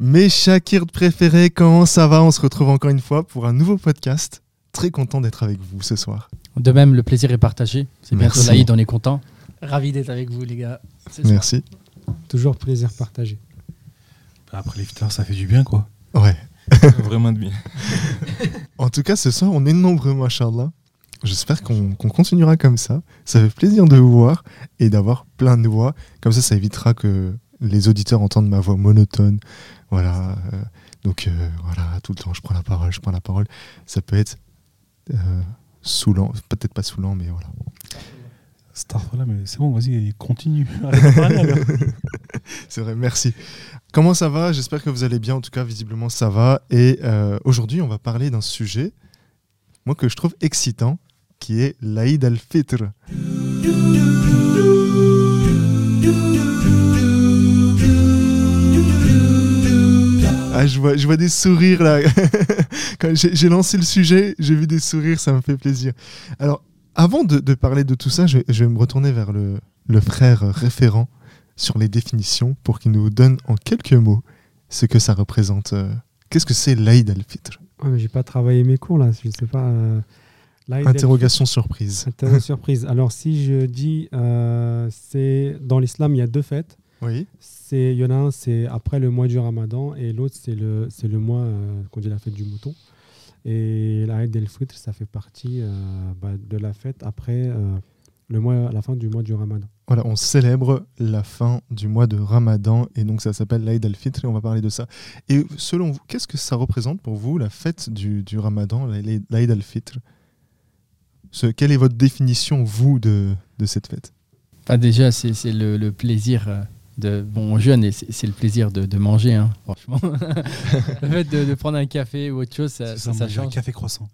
Mes Shakir préférés, comment ça va? On se retrouve encore une fois pour un nouveau podcast. Très content d'être avec vous ce soir. De même, le plaisir est partagé. C'est bientôt Merci. l'Aïd, on est content. Ravi d'être avec vous, les gars. soir. Merci. Toujours plaisir partagé. Après l'iftar, ça fait du bien, quoi. Ouais. Vraiment de bien. En tout cas, ce soir, on est nombreux, machallah. J'espère qu'on qu'on continuera comme ça. Ça fait plaisir de vous voir et d'avoir plein de voix. Comme ça, ça évitera que les auditeurs entendent ma voix monotone. Voilà. euh, donc, euh, voilà, tout le temps, je prends la parole, je prends la parole. Ça peut être euh, saoulant. Peut-être pas saoulant, mais voilà. Starfall, mais c'est bon, vas-y, continue. C'est vrai, merci. Comment ça va? J'espère que vous allez bien. En tout cas, visiblement, ça va. Et euh, aujourd'hui, on va parler d'un sujet, moi, que je trouve excitant, qui est l'Aïd al-Fitr. Ah, je vois, je vois des sourires là. Quand j'ai lancé le sujet, j'ai vu des sourires, ça me fait plaisir. Alors, avant de, de parler de tout ça, je, je vais me retourner vers le, le frère référent sur les définitions pour qu'il nous donne en quelques mots ce que ça représente. euh, Qu'est-ce que c'est l'Aïd al-Fitr? Mais j'ai pas travaillé mes cours là, je sais pas. euh, Interrogation surprise. el- Interro- surprise. Alors si je dis, euh, c'est dans l'islam il y a deux fêtes. Oui. C'est il y en a un c'est après le mois du Ramadan et l'autre c'est le c'est le mois euh, qu'on dit la fête du mouton. Et l'Aïd el-Fitr ça fait partie euh, bah, de la fête après euh, le mois à la fin du mois du Ramadan. Voilà, on célèbre la fin du mois de Ramadan et donc ça s'appelle l'Aïd al-Fitr et on va parler de ça. Et selon vous, qu'est-ce que ça représente pour vous la fête du, du Ramadan, l'Aïd al-Fitr Ce- Quelle est votre définition, vous, de, de cette fête? Déjà, c'est c'est le, le plaisir euh, de. Bon, on jeûne et c'est le plaisir de, de manger, hein, franchement. le fait de, de prendre un café ou autre chose, ça, C'est ça, ça, manger un change. café croissant.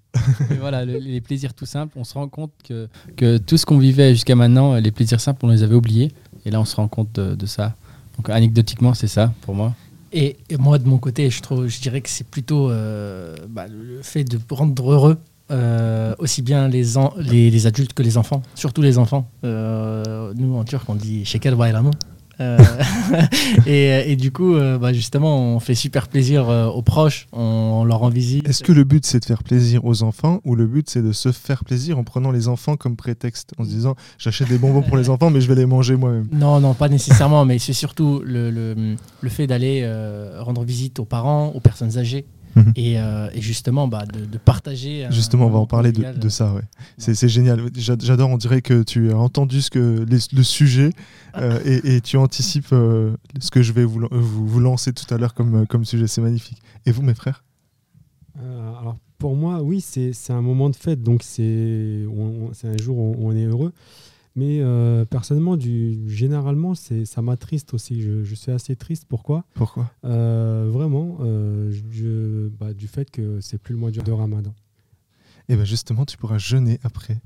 Et voilà, le- les plaisirs tout simples, on se rend compte que, que tout ce qu'on vivait jusqu'à maintenant, les plaisirs simples, on les avait oubliés. Et là, on se rend compte de, de ça. Donc, anecdotiquement, c'est ça pour moi. Et, et moi, de mon côté, je, trouve, je dirais que c'est plutôt euh, bah, le fait de rendre heureux euh, aussi bien les, en- les, les adultes que les enfants, surtout les enfants. Euh, nous, en turc, on dit shekel bayramı. Euh, et, et du coup, euh, bah, justement, on fait super plaisir euh, aux proches, on, on leur rend visite. Est-ce que le but c'est de faire plaisir aux enfants ou le but c'est de se faire plaisir en prenant les enfants comme prétexte en se disant j'achète des bonbons pour les enfants mais je vais les manger moi-même? Non, non, pas nécessairement, mais c'est surtout le, le, le fait d'aller rendre visite aux parents, aux personnes âgées, Mhm. et, euh, et justement bah, de, de partager. un Justement, on va en parler de, ça. Ouais. C'est c'est génial. J'a- J'adore, on dirait que tu as entendu ce que, les- le sujet euh, et, et tu anticipes euh, ce que je vais vous, vous, vous lancer tout à l'heure comme, euh, comme sujet. C'est magnifique. Et vous, mes frères? Euh, alors pour moi, oui, c'est c'est un moment de fête, donc c'est on- on- c'est un jour où on est heureux. Mais euh, personnellement, du, généralement, ça m'attriste aussi. Je, je suis assez triste. Pourquoi? Pourquoi? Euh, Vraiment, euh, je- bah, du fait que c'est plus le mois de Ramadan. Eh bien, justement, tu pourras jeûner après.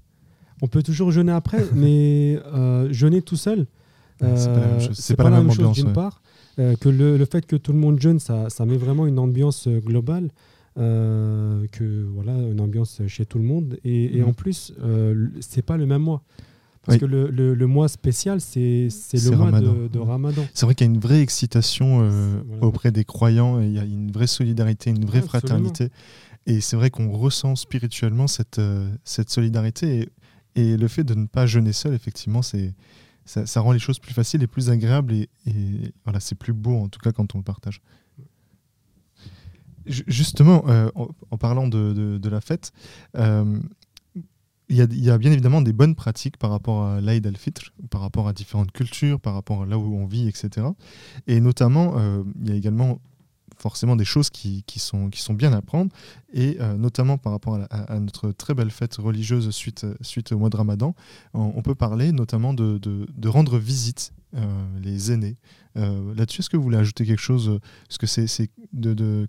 On peut toujours jeûner après, mais jeûner tout seul, c'est pas la même chose. c'est pas, la même chose d'une part. que le, le fait que tout le monde jeûne, ça, ça met vraiment une ambiance globale, que voilà, une ambiance chez tout le monde. Et, et Mhm. en plus, c'est pas le même mois. Parce Oui. que le, le- le mois spécial, c'est le mois Ramadan. de, de Ramadan. C'est vrai qu'il y a une vraie excitation euh, Voilà. auprès des croyants. Il y a une vraie solidarité, une vraie fraternité. Et c'est vrai qu'on ressent spirituellement cette, euh, cette solidarité. Et, et le fait de ne pas jeûner seul, effectivement, c'est ça, ça rend les choses plus faciles et plus agréables. Et, et voilà, c'est plus beau, en tout cas, quand on le partage. Ju- Justement, euh, en, en parlant de, de- de la fête, euh, il y, a, bien évidemment des bonnes pratiques par rapport à l'Aïd al-Fitr, par rapport à différentes cultures, par rapport à là où on vit, etc. Et notamment, euh, il y a également forcément des choses qui, sont, bien à prendre, et euh, notamment par rapport à, notre très belle fête religieuse suite, au mois de Ramadan, on, peut parler notamment de, rendre visite euh, les aînés. Euh, Là-dessus, est-ce que vous voulez ajouter quelque chose? Parce que c'est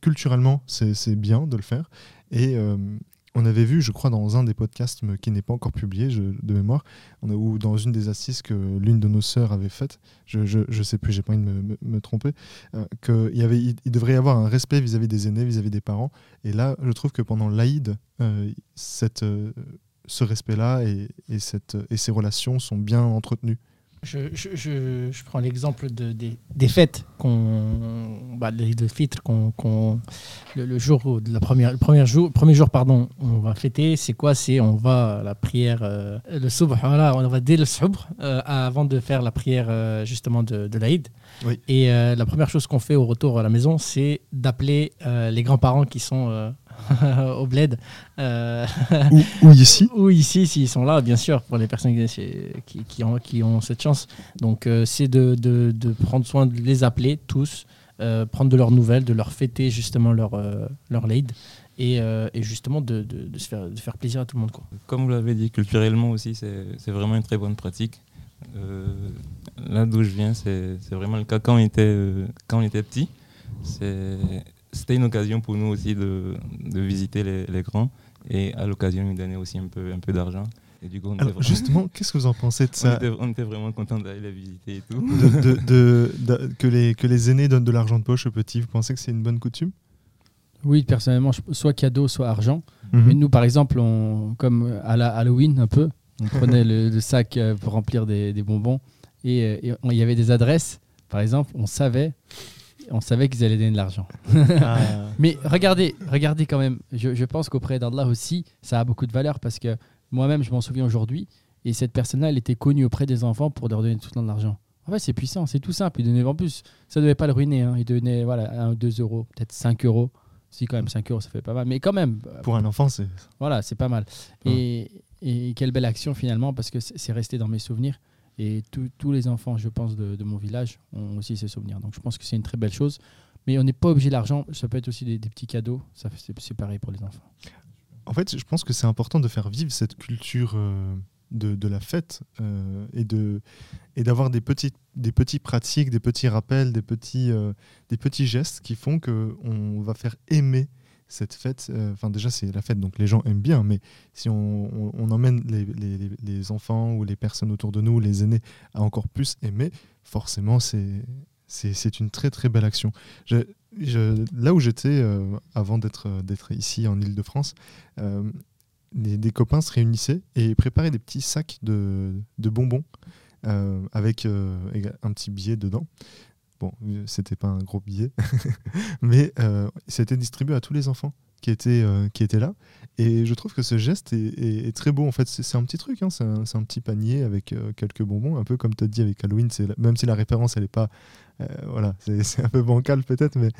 culturellement, c'est bien de le faire. Et on avait vu, je crois, dans un des podcasts qui n'est pas encore publié de mémoire, ou dans une des assises que l'une de nos sœurs avait faites, je, je, sais plus, j'ai pas envie de me, tromper, euh, qu'il devrait y avoir un respect vis-à-vis des aînés, vis-à-vis des parents. Et là, je trouve que pendant l'Aïd, euh, euh, ce respect-là et ces relations sont bien entretenues. Je, je, je, je prends l'exemple de, des, des fêtes qu'on, bah, de Fitr qu'on, qu'on- le, le jour de la première, le premier jour, premier jour pardon, on va fêter. C'est quoi? C'est on va à la prière, euh, le subh, voilà, on va dès le subh euh, avant de faire la prière euh, justement de, de l'Aïd. Oui. Et la première chose qu'on fait au retour à la maison, c'est d'appeler les grands-parents qui sont au bled. euh, Ou, ou ici. ou ici, s'ils sont là, bien sûr, pour les personnes qui, qui, qui ont, qui ont cette chance. Donc, euh, c'est de, de, de prendre soin de les appeler tous, euh, prendre de leurs nouvelles, de leur fêter justement leur, euh, leur lead et, euh, et justement de, de, de se faire, de faire plaisir à tout le monde. Quoi. Comme vous l'avez dit, culturellement aussi, c'est c'est vraiment une très bonne pratique. Euh, là d'où je viens, c'est c'est vraiment le cas quand on était, euh, quand on était petit. C'est- C'était une occasion pour nous aussi de, de visiter les, les grands et à l'occasion nous donner aussi un peu, un peu d'argent. Et du coup, on, Alors, vraiment, justement, qu'est-ce que vous en pensez de on ça était- on était vraiment contents d'aller les visiter et tout. de, de- de- de- que, les, que les aînés donnent de l'argent de poche aux petits Vous pensez que c'est une bonne coutume? Oui, personnellement, soit cadeau, soit argent. Mais nous, par exemple, on, comme à la Halloween un peu, on prenait le, le sac euh, pour remplir des, des bonbons et euh, il y avait des adresses. Par exemple, on savait, on savait qu'ils allaient donner de l'argent. Ah. Mais regardez, regardez quand même. Je, je pense qu'auprès d'Allah aussi, ça a beaucoup de valeur parce que moi-même, je m'en souviens aujourd'hui. Et cette personne-là, elle était connue auprès des enfants pour leur donner tout le temps de l'argent. En fait, c'est puissant, c'est tout simple. Il donnait en plus, ça ne devait pas le ruiner. hein. Il donnait voilà, 1, 2 euros, peut-être 5 euros. Si, quand même, 5 euros, ça fait pas mal. Mais quand même, Pour un enfant, c'est. voilà, c'est pas mal. Ouais. Et, et quelle belle action finalement, parce que c'est c'est resté dans mes souvenirs. Et tous- les enfants, je pense, de, mon village ont aussi ces souvenirs. Donc je pense que c'est une très belle chose. Mais on n'est pas obligé d'argent, ça peut être aussi des, petits cadeaux. Ça, C'est pareil pour les enfants. En fait, je pense que c'est important de faire vivre cette culture euh, de, la fête euh, et de et d'avoir des petits des petits pratiques, des petits rappels, des petits euh, des petits gestes qui font que on va faire aimer cette fête. Euh, Enfin, déjà, c'est la fête, donc les gens aiment bien. Mais si on, emmène les, enfants ou les personnes autour de nous, les aînés, à encore plus aimer, forcément, c'est une très très belle action. Là où j'étais euh, avant d'être ici en Île-de-France, euh, des, des copains se réunissaient et préparaient des petits sacs de, de bonbons avec un petit billet dedans. Bon, euh, c'était pas un gros billet, mais euh, c'était distribué à tous les enfants qui étaient, euh, qui étaient là. Et je trouve que ce geste est, très beau. En fait, c'est un petit truc, hein, c'est un, petit panier avec euh, quelques bonbons, un peu comme tu as dit avec Halloween. Même si la référence, elle est pas. euh, voilà, c'est un peu bancal peut-être, mais,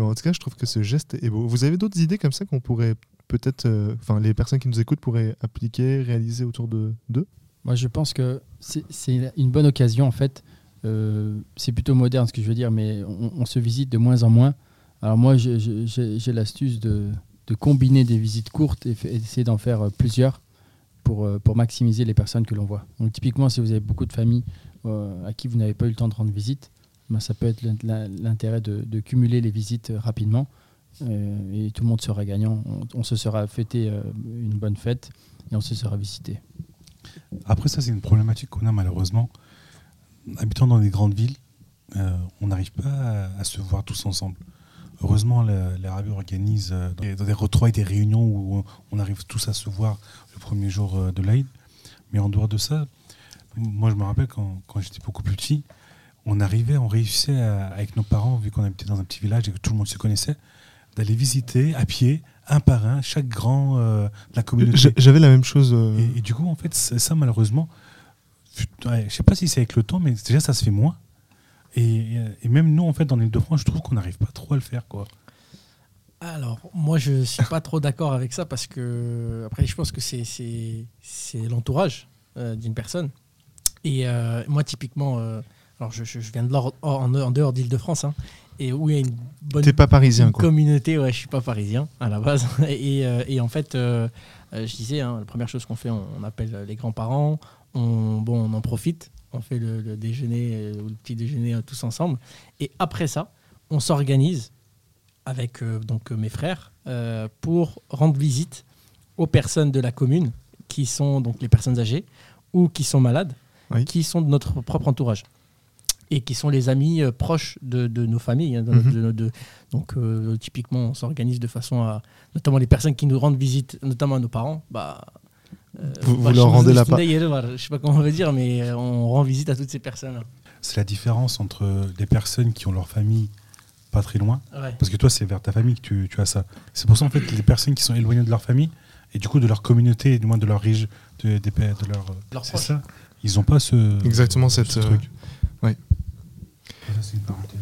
en tout cas, je trouve que ce geste est beau. Vous avez d'autres idées comme ça qu'on pourrait peut-être. euh, Enfin, les personnes qui nous écoutent pourraient appliquer, réaliser autour de d'eux? Moi, je pense que c'est une bonne occasion, en fait. Euh, c'est plutôt moderne ce que je veux dire, mais on, se visite de moins en moins. Alors moi, j'ai l'astuce de, combiner des visites courtes et, d'essayer d'en faire euh, plusieurs pour, euh, pour maximiser les personnes que l'on voit. Donc typiquement, si vous avez beaucoup de familles à qui vous n'avez pas eu le temps de rendre visite, ben, ça peut être l'in- l'in- l'intérêt de, cumuler les visites rapidement et tout le monde sera gagnant. On, se sera fêté une bonne fête et on se sera visité. Après, ça, c'est une problématique qu'on a malheureusement. Habitant dans les grandes villes, euh, on n'arrive pas à, à se voir tous ensemble. Heureusement, la- l'Arabie organise euh, dans des, dans des retrouvailles, des réunions où on, arrive tous à se voir le premier jour euh, de l'Aïd. Mais en dehors de ça, moi, je me rappelle quand, quand j'étais beaucoup plus petit, on arrivait, on réussissait à- avec nos parents, vu qu'on habitait dans un petit village et que tout le monde se connaissait, d'aller visiter à pied, un par un, chaque grand euh, de la communauté. J'a- J'avais la même chose. Et, et du coup, en fait, ça, malheureusement, ouais, je sais pas si c'est avec le temps, mais déjà, ça se fait moins. Et, et même nous, en fait, dans l'île de France, je trouve qu'on n'arrive pas trop à le faire, quoi. Alors, moi, je suis pas trop d'accord avec ça parce que, après, je pense que c'est- l'entourage euh, d'une personne. Et euh, moi, typiquement, euh, alors je, je- je viens de l'or- en, en dehors d'Île-de-France, hein, et où il y a une bonne T'es pas parisien, une quoi. communauté, ouais, je suis pas parisien à la base. Et, euh, et en fait, je disais, hein, la première chose qu'on fait, on, on appelle les grands-parents, on, bon, on en profite, on fait le, le déjeuner euh, ou le petit déjeuner euh, tous ensemble. Et après ça, on s'organise avec euh, donc mes frères euh, pour rendre visite aux personnes de la commune qui sont donc les personnes âgées ou qui sont malades, Oui. qui sont de notre propre entourage et qui sont les amis euh, proches de, de nos familles. hein, de- Mhm. de- donc typiquement, on s'organise de façon à, notamment les personnes qui nous rendent visite, notamment à nos parents, bah Vous- vous leur rendez la part. je sais pas comment on veut dire, mais euh, on rend visite à toutes ces personnes. C'est la différence entre des personnes qui ont leur famille pas très loin, Ouais. parce que toi, c'est vers ta famille que tu, tu as ça. C'est pour ça, en fait, les personnes qui sont éloignées de leur famille, et du coup de leur communauté, du moins de leur région, de, pa- de leur. Leurs C'est ça. Ils n'ont pas ce. Exactement ce cette, euh, truc. ouais. Ça, c'est une parenthèse.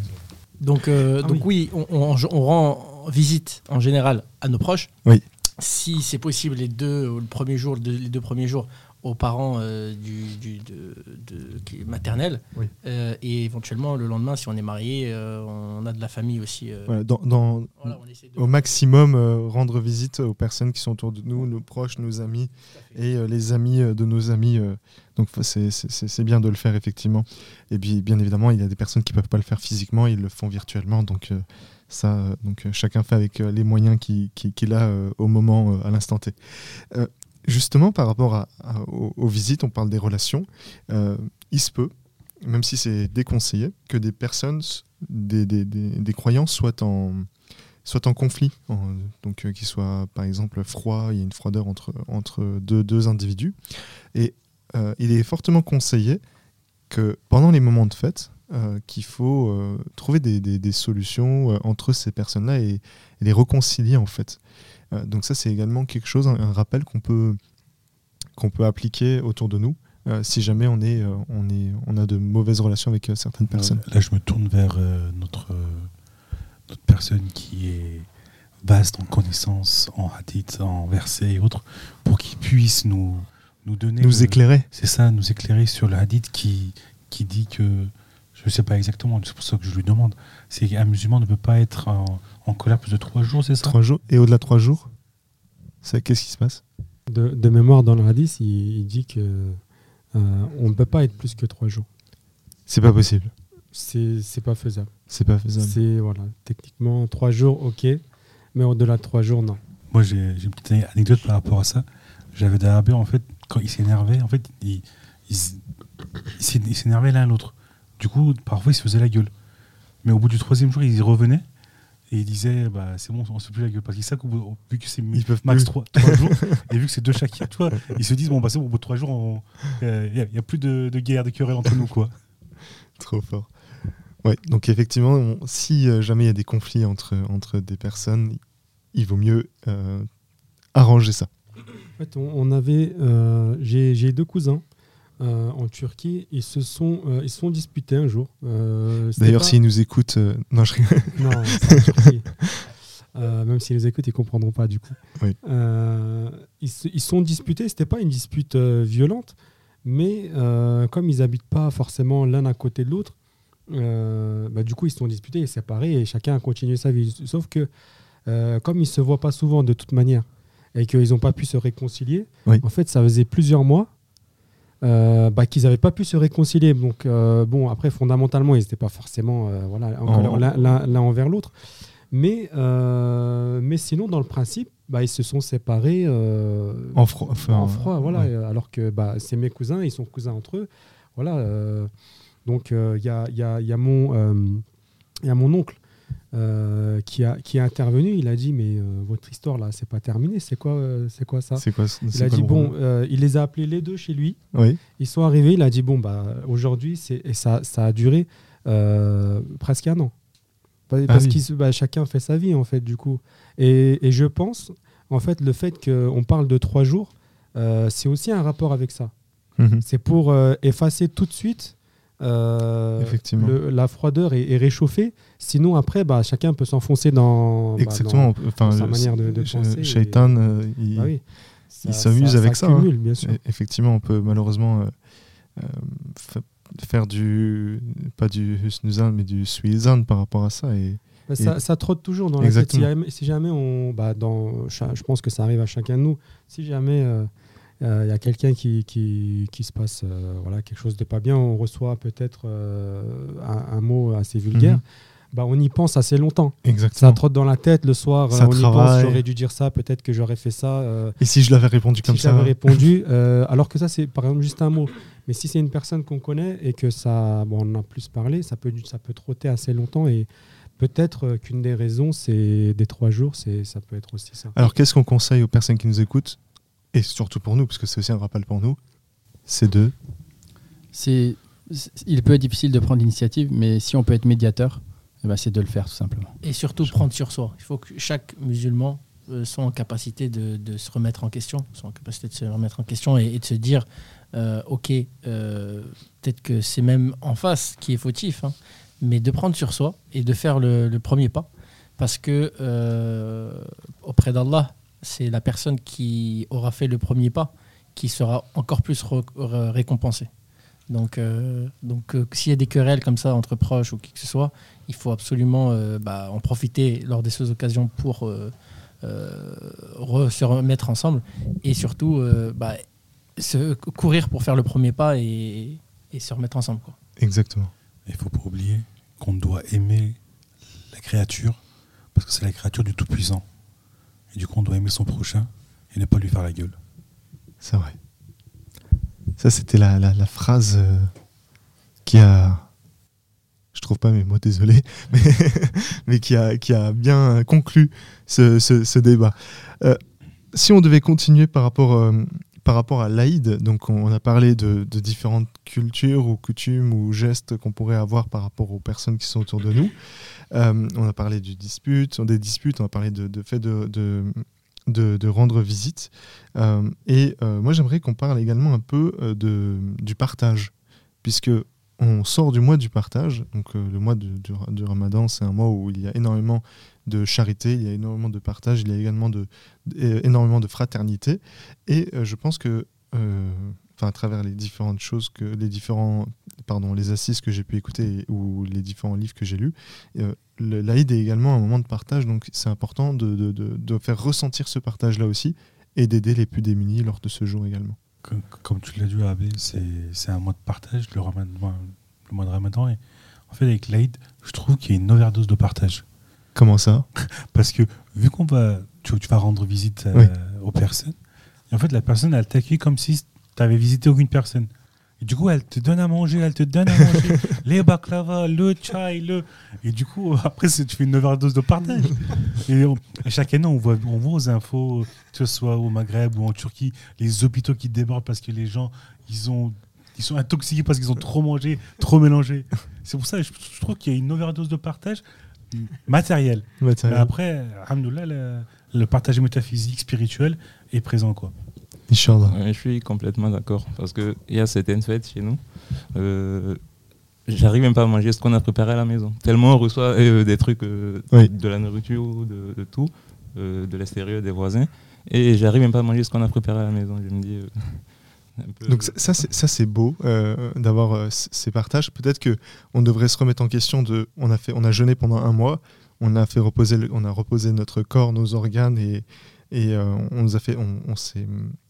Donc, euh, Ah donc oui, on, on- on rend visite en général à nos proches. Oui. Si c'est possible, les deux, le premier jour, les deux premiers jours, aux parents euh, du, du- de, de- qui est maternel. Oui. Euh, et éventuellement, le lendemain, si on est marié, euh, on a de la famille aussi. euh, Voilà, dans, dans- voilà, on essaie de- au maximum, rendre visite aux personnes qui sont autour de nous, nos proches, nos amis et les amis de nos amis. donc c'est- bien de le faire effectivement. Et puis bien évidemment, il y a des personnes qui peuvent pas le faire physiquement, ils le font virtuellement. Donc ça, donc chacun fait avec les moyens qui- qui- qu'il a au moment, à l'instant T. Justement, par rapport aux, visites, on parle des relations. euh, il se peut, même si c'est déconseillé, que des personnes, des, des- des- des croyants soient en, conflit, donc euh, qu'ils soient par exemple froid, il y a une froideur entre, deux, individus. Et euh, il est fortement conseillé que pendant les moments de fête, euh, qu'il faut trouver des, solutions entre ces personnes-là et, et les réconcilier en fait. Euh, donc ça c'est également quelque chose, un, un rappel qu'on peut, qu'on peut appliquer autour de nous. euh, si jamais on, est, euh, on, est, on a de mauvaises relations avec euh, certaines personnes. Là, je me tourne vers notre, notre personne qui est vaste en connaissances, en hadith, en versets et autres, pour qu'il puisse nous, nous donner. Nous le- éclairer. C'est ça, nous éclairer sur le hadith qui, qui dit que, je ne sais pas exactement, c'est pour ça que je lui demande, c'est qu'un musulman ne peut pas être en, en colère plus de trois jours, c'est ça Trois jours et au-delà de trois jours, c'est qu'est-ce qui se passe? De, de mémoire, dans le hadith, il, il dit que euh, on ne peut pas être plus que trois jours. C'est pas possible. C'est c'est pas faisable. C'est pas faisable. C'est voilà, techniquement trois jours, ok, mais au-delà de trois jours, non. Moi, j'ai j'ai une petite anecdote par rapport à ça. J'avais des Arabais, en fait, quand ils s'énervaient, en fait, ils ils s- ils s'é- ils s'énervaient l'un l'autre. Du coup, parfois, ils se faisaient la gueule. Mais au bout du troisième jour, ils revenaient et ils disaient bah, c'est bon, on se fait plus la gueule. Parce qu'ils savent qu'au bout- vu que c'est Ils peuvent max plus. trois, trois jours, et vu que c'est deux chaque, tu vois, ils se disent bon, bah, c'est bon, au bout de trois jours, il n'y a, plus de, de guerre, de querelle entre nous. quoi. Trop fort. Ouais, donc effectivement, on- si euh, jamais il y a des conflits entre, entre des personnes, il vaut mieux euh, arranger ça. En fait, on, on avait, euh, j'ai j'ai deux cousins euh, en Turquie, ils se sont, euh, ils se sont disputés un jour. Euh, D'ailleurs, pas- s'ils nous écoutent, non, je rigole. Non, c'est en Turquie. Même s'ils nous écoutent, ils comprendront pas du coup. Oui. Ils se ils sont disputés. C'était pas une dispute violente, mais comme ils habitent pas forcément l'un à côté de l'autre, bah, du coup ils se sont disputés et séparés et chacun a continué sa vie. Sauf que comme ils se voient pas souvent de toute manière et qu'ils n'ont pas pu se réconcilier, Oui. en fait ça faisait plusieurs mois. Euh, bah, qu'ils n'avaient pas pu se réconcilier. Donc, euh, bon, après, fondamentalement, ils n'étaient pas forcément euh, voilà, l'un- envers l'autre. Mais, mais sinon, dans le principe, bah, ils se sont séparés En froid. enfin, en froid, voilà. ouais. Alors que bah, c'est mes cousins, ils sont cousins entre eux. Voilà. donc il y, a, y a- y a mon, y a mon oncle euh, qui, a, qui a intervenu. Il a dit mais euh, votre histoire là, c'est pas terminé. C'est quoi, euh, c'est quoi ça? Quoi Il a dit bon, il les a appelés les deux chez lui. Oui, Ils sont arrivés. Il a dit bon bah aujourd'hui c'est et ça, ça a duré presque un an. Pa- Parce oui. que bah, chacun fait sa vie en fait du coup. Et, et je pense en fait le fait qu'on parle de trois jours, c'est aussi un rapport avec ça. Mhm. C'est pour effacer tout de suite euh, Effectivement. le- la froideur et réchauffer. Sinon, après, bah, chacun peut s'enfoncer dans, bah, Exactement. Enfin, dans sa manière de- de penser Shaitan, euh, il, dans- bah oui. il s'amuse avec ça, hein. accumule, bien sûr. E- Effectivement, on peut malheureusement euh, fa- faire du pas du husnuzan mais du suizan par rapport à ça et Bah, ça, ça trotte toujours dans Exactement. la tête. Si jamais, on, bah, dans, je pense que ça arrive à chacun de nous. Si jamais euh, euh, il y a quelqu'un qui, qui, qui se passe euh, voilà, quelque chose de pas bien, on reçoit peut-être euh, un, un mot assez vulgaire. Mhm. Bah, on y pense assez longtemps. Ça trotte dans la tête le soir. Ça euh, on y pense. J'aurais dû dire ça. Peut-être que j'aurais fait ça. euh, Et si je l'avais répondu comme si ça j'avais répondu, euh, alors que ça c'est par exemple juste un mot. Mais si c'est une personne qu'on connaît et que ça, bon, on en a plus parlé, ça peut, ça peut trotter assez longtemps et peut-être euh, qu'une des raisons, c'est des trois jours, c'est, ça peut être aussi ça. Alors qu'est-ce qu'on conseille aux personnes qui nous écoutent? Et surtout pour nous, parce que c'est aussi un rappel pour nous, c'est de. C'est, il peut être difficile de prendre l'initiative, mais si on peut être médiateur, eh ben, c'est de le faire tout simplement. Et surtout prendre sur soi. Il faut que chaque musulman euh, soit en capacité de, de se remettre en question, soit en capacité de se remettre en question et, et de se dire, euh, ok, euh, peut-être que c'est même en face qui est fautif, hein, mais de prendre sur soi et de faire le, le premier pas, parce que euh, auprès d'Allah, c'est la personne qui aura fait le premier pas qui sera encore plus re- re- récompensée. Donc, euh, donc euh, s'il y a des querelles comme ça entre proches ou qui que ce soit, il faut absolument euh, bah, en profiter lors de ces occasions pour euh, euh, re- se remettre ensemble et surtout euh, bah, se courir pour faire le premier pas et, et se remettre ensemble. Quoi. Exactement. Il faut pas oublier qu'on doit aimer la créature parce que c'est la créature du Tout-Puissant. Et du coup, on doit aimer son prochain et ne pas lui faire la gueule. C'est vrai. Ça, c'était la, la- phrase euh, qui a. Je trouve pas mes mots, désolé, mais, qui, a, qui a bien conclu ce, ce- débat. Euh, si on devait continuer par rapport, euh, par rapport à l'Aïd, donc on a parlé de différentes cultures ou coutumes ou gestes qu'on pourrait avoir par rapport aux personnes qui sont autour de nous. Euh, on a parlé des disputes, on a parlé de, fait de, rendre visite. Euh, et euh, moi, j'aimerais qu'on parle également un peu du partage, puisque on sort du mois du partage. Donc, le mois du, Ramadan, c'est un mois où il y a énormément de charité, il y a énormément de partage, il y a également énormément de fraternité. Et je pense que, enfin, à travers les différentes choses que les différents, pardon, les assises que j'ai pu écouter ou les différents livres que j'ai lus, euh, l'Aïd est également un moment de partage. Donc, c'est important de, de- de- de faire ressentir ce partage-là aussi et d'aider les plus démunis lors de ce jour également. Comme, comme tu l'as dit, Abbé, c'est c'est un mois de partage, le, ramadan, le mois de Ramadan. Et en fait, avec l'Aïd, je trouve qu'il y a une overdose de partage. Comment ça? Parce que vu qu'on va, tu, tu vas rendre visite euh, Oui. aux personnes, et en fait, la personne, elle t'accueille comme si tu avais visité aucune personne. Et du coup, elle te donne à manger, elle te donne à manger les baklava, le chai, le. Et du coup, après, tu fais une overdose de partage. Et, on- chaque année, on voit, on voit aux infos, que ce soit au Maghreb ou en Turquie, les hôpitaux qui débordent parce que les gens, ils, ont, ils sont intoxiqués parce qu'ils ont trop mangé, trop mélangé. C'est pour ça que je, je trouve qu'il y a une overdose de partage matériel. Mais Matériel. après, alhamdoulilah, le, le partage métaphysique, spirituel est présent. Quoi. Inch'Allah. Je suis complètement d'accord. Parce qu'il y a certaines fêtes chez nous. euh, J'arrive même pas à manger ce qu'on a préparé à la maison. Tellement on reçoit euh, des trucs, euh, Oui. de la nourriture, de, de tout, euh, de l'extérieur, des voisins. Et j'arrive même pas à manger ce qu'on a préparé à la maison. Je me dis. Donc ça- ça, c'est- beau euh, d'avoir euh, ces partages. Peut-être que on devrait se remettre en question de. On a fait, on a jeûné pendant un mois. On a fait reposer, le- on a reposé notre corps, nos organes et et euh, on nous a fait, on, on s'est,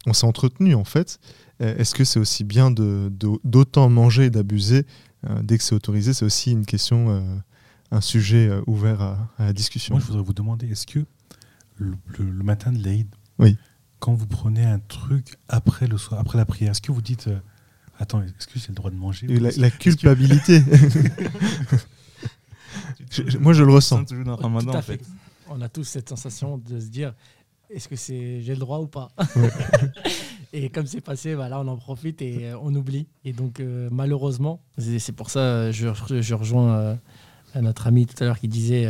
on s'est entretenu en fait. Euh, Est-ce que c'est aussi bien de de- d'autant manger et d'abuser euh, dès que c'est autorisé? C'est aussi une question, euh, un sujet euh, ouvert à, à la discussion. Moi, je voudrais vous demander, est-ce que le, le- le matin de l'Aïd, Oui. quand vous prenez un truc après, le soir, après la prière, est-ce que vous dites, euh, attends, est-ce que j'ai le droit de manger la, culpabilité. Je- je- moi, je le ressens. toujours dans le Tout ramadan, à en fait. On a tous cette sensation de se dire est-ce que c'est j'ai le droit ou pas Et comme c'est passé, voilà, on en profite et euh, on oublie. Et donc euh, malheureusement, c'est pour ça euh, je, je rejoins euh, notre ami tout à l'heure qui disait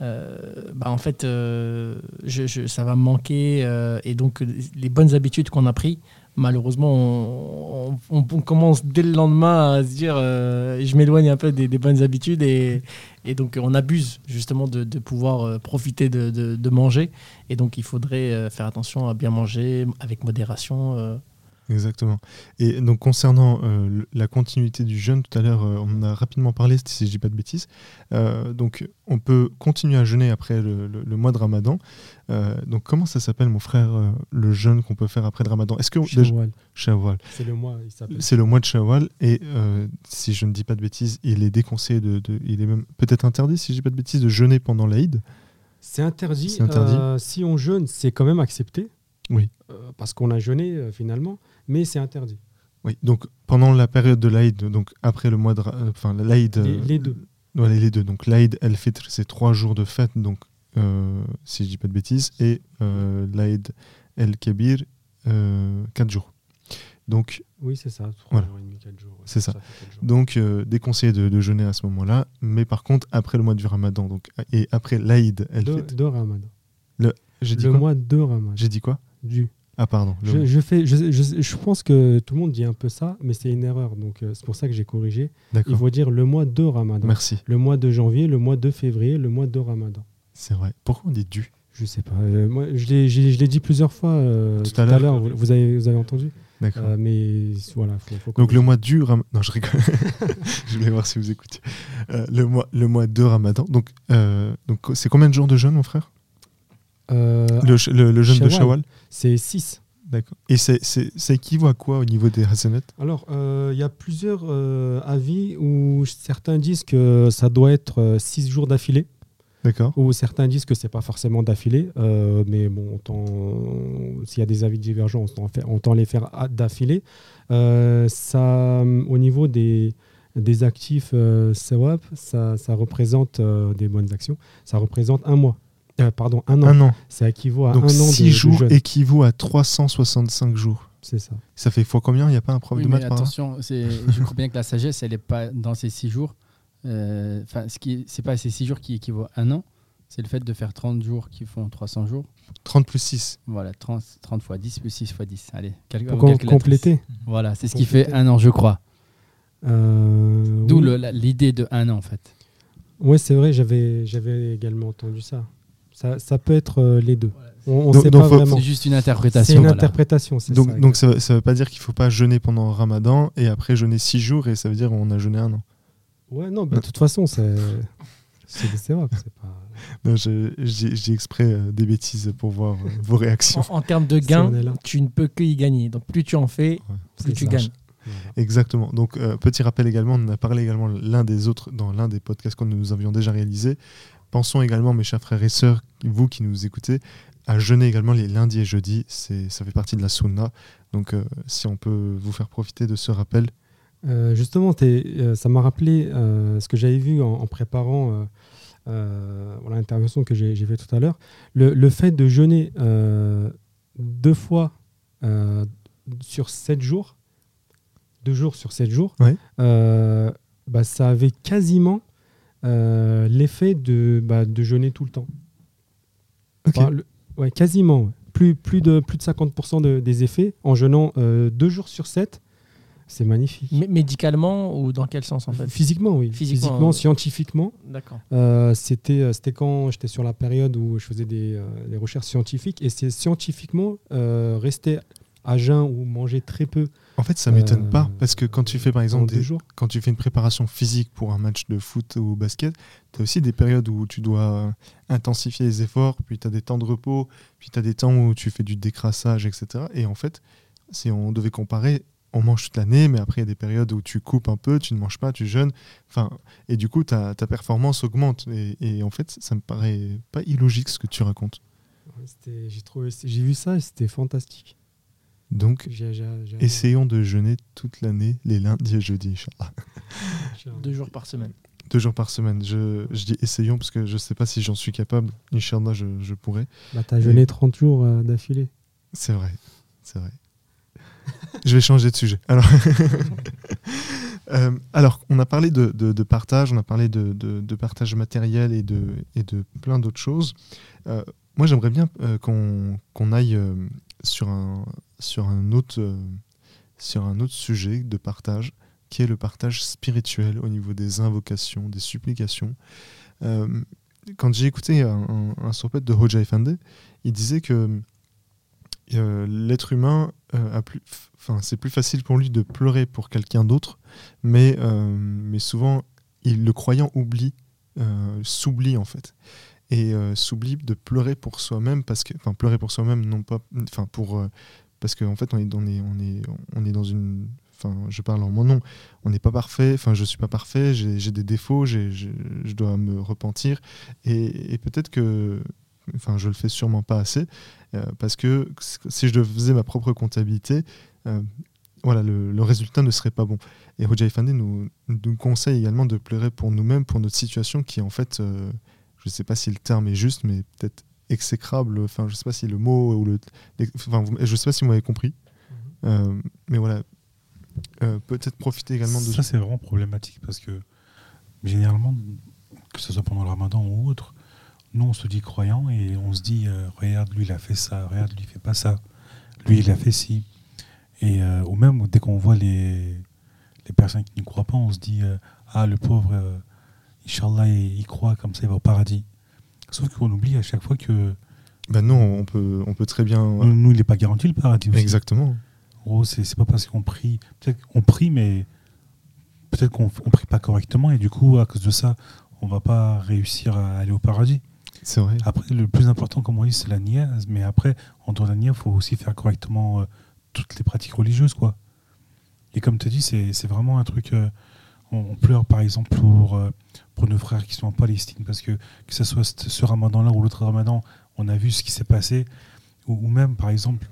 euh, bah, en fait je- je- ça va me manquer et donc les bonnes habitudes qu'on a pris malheureusement on, commence dès le lendemain à se dire euh, je m'éloigne un peu des, bonnes habitudes et, donc on abuse justement de, pouvoir euh, profiter de manger. Et donc il faudrait euh, faire attention à bien manger avec modération. Exactement. Et donc concernant euh, la continuité du jeûne, tout à l'heure euh, on en a rapidement parlé, si je dis pas de bêtises. Euh, donc on peut continuer à jeûner après le, le- le mois de Ramadan. Euh, donc comment ça s'appelle, mon frère, le jeûne qu'on peut faire après le Ramadan? Est-ce que déjà- Shawwal. Shawwal. C'est le mois, il s'appelle. C'est le mois de Shawwal et si je ne dis pas de bêtises, il est déconseillé de, de- il est même peut-être interdit, si je dis pas de bêtises, de jeûner pendant l'Aïd. C'est interdit. C'est interdit. Si on jeûne, c'est quand même accepté. Oui. Euh, parce qu'on a jeûné euh, finalement, mais c'est interdit. Oui. Donc pendant la période de l'Aïd, donc après le mois de, euh, enfin l'Aïd, Les, les deux. Voilà, les deux. Donc l'Aïd el-Fitr, c'est trois jours de fête, donc si je dis pas de bêtises, et l'Aïd el-Kabir, 4 jours. Donc, Oui, c'est ça. 3 Voilà. jours et demi, 4 jours. ouais. C'est ça. quatre jours. donc euh, déconseillé de, de jeûner à ce moment-là, mais par contre, après le mois du ramadan, donc, et après l'Aïd, el de, Fitr, de Ramadan. j'ai dit Le quoi mois de Ramadan. J'ai dit quoi? Du. Ah, pardon. Je, je fais, je, je- je pense que tout le monde dit un peu ça, mais c'est une erreur. Donc euh, c'est pour ça que j'ai corrigé. Il faut dire le mois de Ramadan. Merci. Le mois de janvier, le mois de février, le mois de Ramadan. C'est vrai. Pourquoi on dit du? Je sais pas. euh, moi, je l'ai, j'ai- je l'ai dit plusieurs fois euh, Tout tout, à l'heure. Vous, vous avez, vous avez entendu? D'accord. Euh, Mais voilà, faut, faut Donc le mois du Ramadan. Non, je rigole. je voulais voir si vous écoutiez. Euh, le, mois, le mois de Ramadan. Donc, euh, donc c'est combien de jours de jeûne, mon frère? Euh, le, le- jeûne de. Shawwal c'est 6. D'accord. Et c'est- c'est- ça équivaut à quoi au niveau des Hasanat Alors, euh, il y a plusieurs euh, avis où certains disent que ça doit être 6 jours d'affilée. D'accord. ou certains disent que c'est pas forcément d'affilée, euh, mais bon, s'il y a des avis divergents, on tend les faire à- d'affilée. Ça, au niveau des, des actifs SEWAP, ça, ça représente des bonnes actions. Ça représente un mois. Euh, pardon, un an. Un an. Ça équivaut à Donc un an de, 6 de jours jeûne. équivaut à 365 jours. C'est ça. Ça fait fois combien? Il n'y a pas un prof Oui, de mais maths par là attention, c'est- je crois bien que la sagesse, elle n'est pas dans ces six jours. Euh, Enfin, ce qui, c'est pas ces six jours qui équivaut à un an. C'est le fait de faire 30 jours qui font 300 jours. 30 plus 6. Voilà, 30, 30 fois 10 plus 6 fois 10. Allez, calcul- Pour compléter. Voilà, c'est ce qui fait un an, je crois. Euh, D'où oui. l'idée de un an, en fait. Ouais, c'est vrai, j'avais, j'avais également entendu ça. Ça, ça peut être euh, les deux. On, on Donc- sait donc pas faut- vraiment. C'est juste une interprétation. C'est une voilà. interprétation, c'est Donc, ça. donc ça veut pas dire qu'il ne faut pas jeûner pendant Ramadan et après jeûner 6 jours et ça veut dire on a jeûné un an. Ouais, non, bah, de toute façon, c'est c'est c'est pas. Non, je- J'ai j'ai exprès euh, des bêtises pour voir euh, vos réactions. En, en termes de gains, tu ne peux que y gagner. Donc plus tu en fais, plus tu gagnes. Exactement. Donc, euh, petit rappel également, on en a parlé également l'un des autres dans l'un des podcasts que nous avions déjà réalisé. Pensons également, mes chers frères et sœurs, vous qui nous écoutez, à jeûner également les lundis et jeudis. C'est- Ça fait partie de la sunna. Donc, euh, si on peut vous faire profiter de ce rappel. Euh, justement, euh, ça m'a rappelé ce que j'avais vu en, en préparant l'intervention que j'ai j'ai fait tout à l'heure. Le, le fait de jeûner deux fois sur sept jours, deux jours sur sept jours, Ouais. bah, ça avait quasiment euh, l'effet de, bah, de jeûner tout le temps. Le- ouais, quasiment. Plus, plus, de, plus de 50% de- des effets en jeûnant euh, deux jours sur sept. C'est magnifique. Médicalement ou dans quel sens en fait? Physiquement, oui. Physiquement, Physiquement, euh, scientifiquement. D'accord. Euh, c'était, c'était quand j'étais sur la période où je faisais des, euh, des recherches scientifiques. Et c'est scientifiquement rester à jeun ou manger très peu En fait, ça m'étonne Euh, pas parce que quand tu fais par exemple des, jours. quand tu fais une préparation physique pour un match de foot ou basket, tu as aussi des périodes où tu dois intensifier les efforts, puis tu as des temps de repos, puis tu as des temps où tu fais du décrassage, etc. Et en fait, si on devait comparer, on mange toute l'année, mais après il y a des périodes où tu coupes un peu, tu ne manges pas, tu jeûnes. Enfin, et du coup, ta, ta performance augmente. Et, et en fait, ça me paraît pas illogique ce que tu racontes. Ouais, J'ai, trouvé, j'ai vu ça et c'était fantastique. Donc, J'ai- j'ai- j'ai- essayons de jeûner toute l'année, les lundis et jeudis, Deux jours par semaine. Deux jours par semaine. Je, je dis essayons parce que je sais pas si j'en suis capable. Inch'Allah, je, je pourrais. Bah, t'as jeûné 30 jours euh, d'affilée. C'est vrai. C'est vrai. je vais changer de sujet. Alors, Euh, alors on a parlé de, de- de partage, on a parlé de, de- de partage matériel et de, et de plein d'autres choses. Euh, moi, j'aimerais bien euh, qu'on qu'on aille euh, sur, un, sur, un autre, euh, sur un autre sujet de partage, qui est le partage spirituel au niveau des invocations, des supplications. Euh, quand j'ai écouté un, un, sorbet de Hoja Effendi, il disait que euh, l'être humain a plus, enfin, c'est plus facile pour lui de pleurer pour quelqu'un d'autre, mais, mais souvent, il, le croyant oublie, s'oublie en fait, et euh, s'oublie de pleurer pour soi-même parce que, enfin, pleurer pour soi-même, non pas, enfin, pour, euh, parce qu'en fait, on est, on est, on est, on est dans une, enfin, je parle en mon nom, on n'est pas parfait, enfin, je suis pas parfait, j'ai des défauts, j'ai- je dois me repentir, et, peut-être que, enfin, je le fais sûrement pas assez. Euh, parce que si je faisais ma propre comptabilité, voilà, le, résultat ne serait pas bon. Et Hoja Effendi nous, nous conseille également de pleurer pour nous-mêmes, pour notre situation qui est en fait, je ne sais pas si le terme est juste, mais peut-être exécrable. Enfin, je sais pas si le mot ou le, enfin, je sais pas si vous m'avez compris. Euh, mais voilà, Euh, peut-être profiter également de Ça, c'est vraiment problématique parce que généralement, que ce soit pendant le ramadan ou autre, nous, on se dit croyant et on se dit euh, regarde, lui, il a fait ça, regarde, lui, il fait pas ça, lui, il a fait ci. Et, euh, ou même, dès qu'on voit les, les personnes qui ne croient pas, on se dit euh, ah, le pauvre, Inch'Allah, il, il croit, comme ça, il va au paradis. Sauf qu'on oublie à chaque fois que Ben non, on peut, on peut très bien. nous, nous, il n'est pas garanti le paradis aussi. Exactement. En gros, c'est pas parce qu'on prie. Peut-être qu'on prie, mais peut-être qu'on on prie pas correctement et du coup, à cause de ça, on va pas réussir à aller au paradis. C'est vrai. Après, le plus important, comme on dit, c'est la nia. Mais après, en dehors de la nia, il faut aussi faire correctement euh, toutes les pratiques religieuses, quoi. Et comme tu dis, c'est c'est vraiment un truc. euh, on, pleure, par exemple, pour, euh, pour nos frères qui sont en Palestine, parce que que ce soit ce ramadan-là ou l'autre ramadan, on a vu ce qui s'est passé. Ou, ou même, par exemple,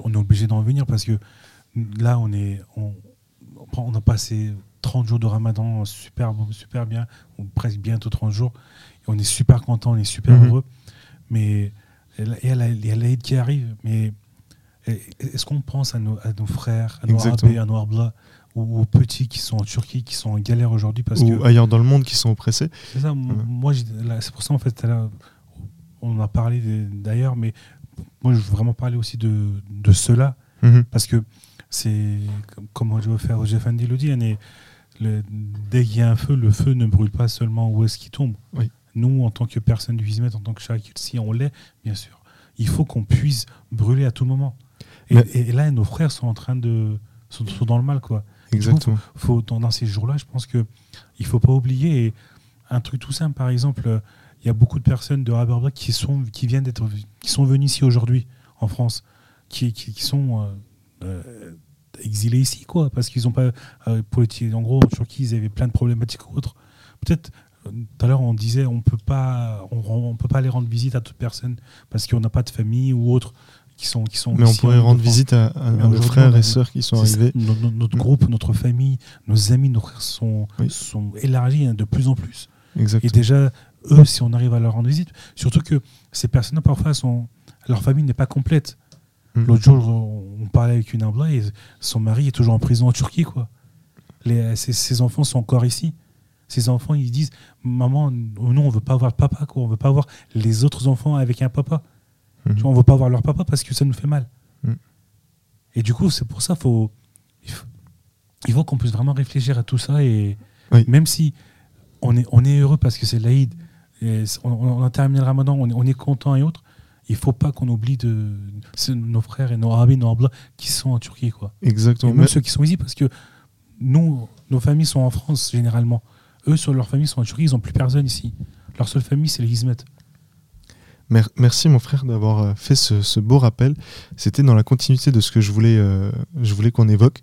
on est obligé d'en venir parce que là, on est. On, on a passé 30 jours de ramadan super, super bien, ou presque bientôt 30 jours. Et on est super content, on est super Mhm. heureux. Mais il y a la- il y a l'Aïd qui arrive. Mais est-ce qu'on pense à nos, à nos frères, à nos Exactement. À nos Arbla, ou aux petits qui sont en Turquie, qui sont en galère aujourd'hui parce Ou que ailleurs dans le monde qui sont oppressés. c'est ça, Ouais. moi, c'est pour ça, en fait, on en a parlé d'ailleurs, mais moi, je veux vraiment parler aussi de, de cela, Mhm. parce que c'est, comme- je veux faire Jeffandi le dit, hein, le- dès qu'il y a un feu, le feu ne brûle pas seulement où est-ce qu'il tombe. Oui. Nous, en tant que personne du Vizmet, en tant que chak, si on l'est, bien sûr, il faut qu'on puisse brûler à tout moment. Et, Mais- et là, nos frères sont en train de. sont, sont dans le mal, quoi Exactement. faut, dans, dans ces jours-là, je pense que il faut pas oublier et un truc tout simple. Par exemple, il y a beaucoup de personnes de Raberba qui sont qui viennent d'être qui sont venues ici aujourd'hui en France, qui, qui, qui sont euh, euh, exilés ici, quoi, parce qu'ils ont pas euh, politique. En gros, en Turquie, ils avaient plein de problématiques ou autres. Peut-être. euh, Tout à l'heure, on disait on peut pas, on, on peut pas aller rendre visite à toute personne parce qu'on n'a pas de famille ou autre qui sont qui sont. Mais on pourrait en rendre visite à, nos frères et sœurs qui sont arrivés. No- no- notre groupe, notre famille, nos amis, nos frères sont, Oui. sont élargis hein, de plus en plus. Et déjà, eux, si on arrive à leur rendre visite, surtout que ces personnes parfois, sont, leur famille n'est pas complète. Mm. L'autre jour, on parlait avec une et son mari est toujours en prison en Turquie. Quoi. Les, ses, ses enfants sont encore ici. Ses enfants, ils disent Maman, nous, on veut pas voir papa. Quoi. On veut pas voir les autres enfants avec un papa. Mhm. Tu vois, on veut pas voir leur papa parce que ça nous fait mal. Mm. Et du coup, c'est pour ça faut, il faut, il faut qu'on puisse vraiment réfléchir à tout ça. Et Oui. même si on est, on est heureux parce que c'est l'Aïd, et on, on a terminé le ramadan, on est, on est content et autres, il faut pas qu'on oublie de, nos frères et nos arabes, nos Arabes qui sont en Turquie. Quoi. Et Exactement. même Mais- ceux qui sont ici, parce que nous, nos familles sont en France généralement. Eux, sur leur famille, sont en Turquie, ils n'ont plus personne ici. Leur seule famille, c'est les Hizmet. Mer- Merci mon frère d'avoir euh, fait ce, beau rappel. C'était dans la continuité de ce que je voulais, euh, je voulais qu'on évoque.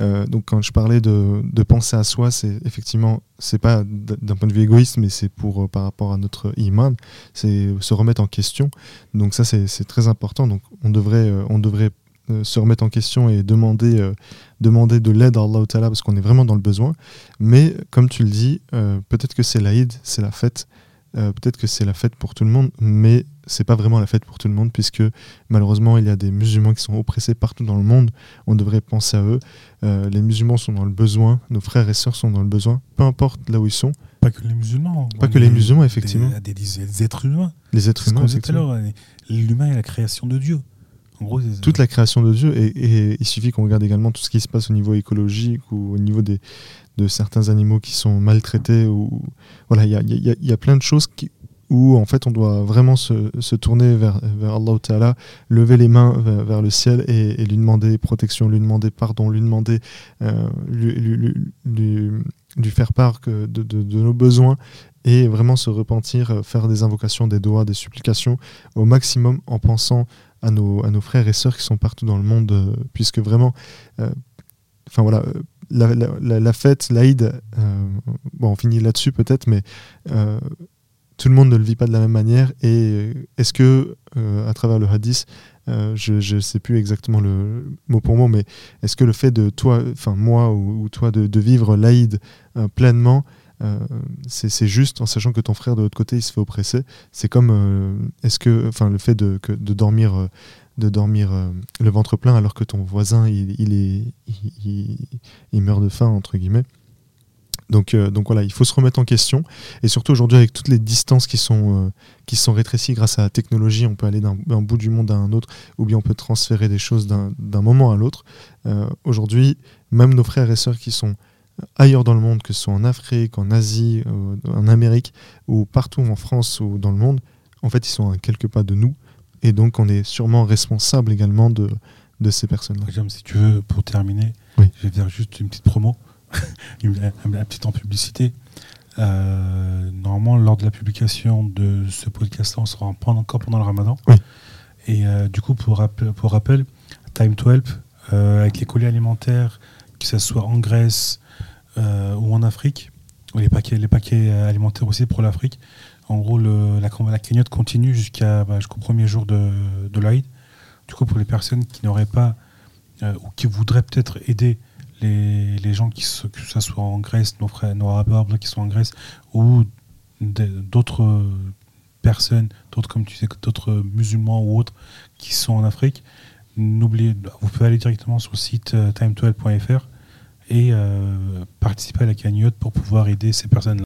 Euh, donc quand je parlais de, penser à soi, c'est effectivement, c'est pas d'un point de vue égoïste, mais c'est pour par rapport à notre iman, c'est se remettre en question. Donc ça c'est très important. Donc on devrait, on devrait se remettre en question et demander, demander de l'aide à Allah parce qu'on est vraiment dans le besoin. Mais comme tu le dis, peut-être que c'est l'Aïd, c'est la fête. Euh, peut-être que c'est la fête pour tout le monde, mais c'est pas vraiment la fête pour tout le monde, puisque malheureusement il y a des musulmans qui sont oppressés partout dans le monde. On devrait penser à eux. Euh, les musulmans sont dans le besoin, nos frères et sœurs sont dans le besoin, peu importe là où ils sont. Pas que les musulmans. Pas que les musulmans, effectivement. Des, des- des êtres humains. Les êtres humains, effectivement. L'humain est la création de Dieu. En gros, toute la création de Dieu, et, et il suffit qu'on regarde également tout ce qui se passe au niveau écologique ou au niveau des, de certains animaux qui sont maltraités. Ou, voilà, il y a, y a- plein de choses qui, où en fait on doit vraiment se, tourner vers, vers Allah Ta'ala, lever les mains vers, le ciel et, lui demander protection, lui demander pardon, lui demander, euh, lui, lui- lui- lui- faire part que de, de- de nos besoins et vraiment se repentir, euh, faire des invocations, des doigts, des supplications au maximum en pensant à nos, à nos frères et sœurs qui sont partout dans le monde, euh, puisque vraiment, enfin voilà, la, fête, l'Aïd, euh, on finit là-dessus peut-être, mais euh, tout le monde ne le vit pas de la même manière. Et euh, est-ce que, à travers le hadith, je ne sais plus exactement le mot pour mot, mais est-ce que le fait de toi, enfin moi ou, toi, de, vivre l'Aïd pleinement, c'est juste en sachant que ton frère de l'autre côté il se fait oppresser? C'est comme est-ce que, enfin, le fait de, dormir, de dormir euh, le ventre plein alors que ton voisin il, est, il, meurt de faim entre guillemets. Donc, euh, donc voilà, il faut se remettre en question. Et surtout aujourd'hui, avec toutes les distances qui sont, euh, qui sont rétrécies grâce à la technologie, on peut aller d'un bout du monde à un autre, ou bien on peut transférer des choses d'un moment à l'autre. Aujourd'hui, même nos frères et sœurs qui sont ailleurs dans le monde, que ce soit en Afrique, en Asie, en Amérique, ou partout en France ou dans le monde, en fait, ils sont à quelques pas de nous. Et donc, on est sûrement responsable également de, de ces personnes-là. Si tu veux, pour terminer, Oui. je vais faire juste une petite promo, une, un- un petit en publicité. Euh, normalement, lors de la publication de ce podcast-là, on sera en- pendant- encore pendant le ramadan. Oui. Et euh, du coup, pour, rappel, pour rappel, Time to Help, euh, avec les colis alimentaires, que ce soit en Grèce ou en Afrique, ou les paquets, les paquets alimentaires aussi pour l'Afrique, en gros, le- la, la cagnotte continue jusqu'à, bah, jusqu'au premier jour de, de l'Aïd. Du coup, pour les personnes qui n'auraient pas euh, ou qui voudraient peut-être aider les, gens, qui se- que ce soit en Grèce, nos frères, nos arabes qui sont en Grèce, ou d'autres personnes, d'autres comme tu sais, d'autres musulmans ou autres qui sont en Afrique, n'oubliez, vous pouvez aller directement sur le site euh, time12.fr et euh, participer à la cagnotte pour pouvoir aider ces personnes-là.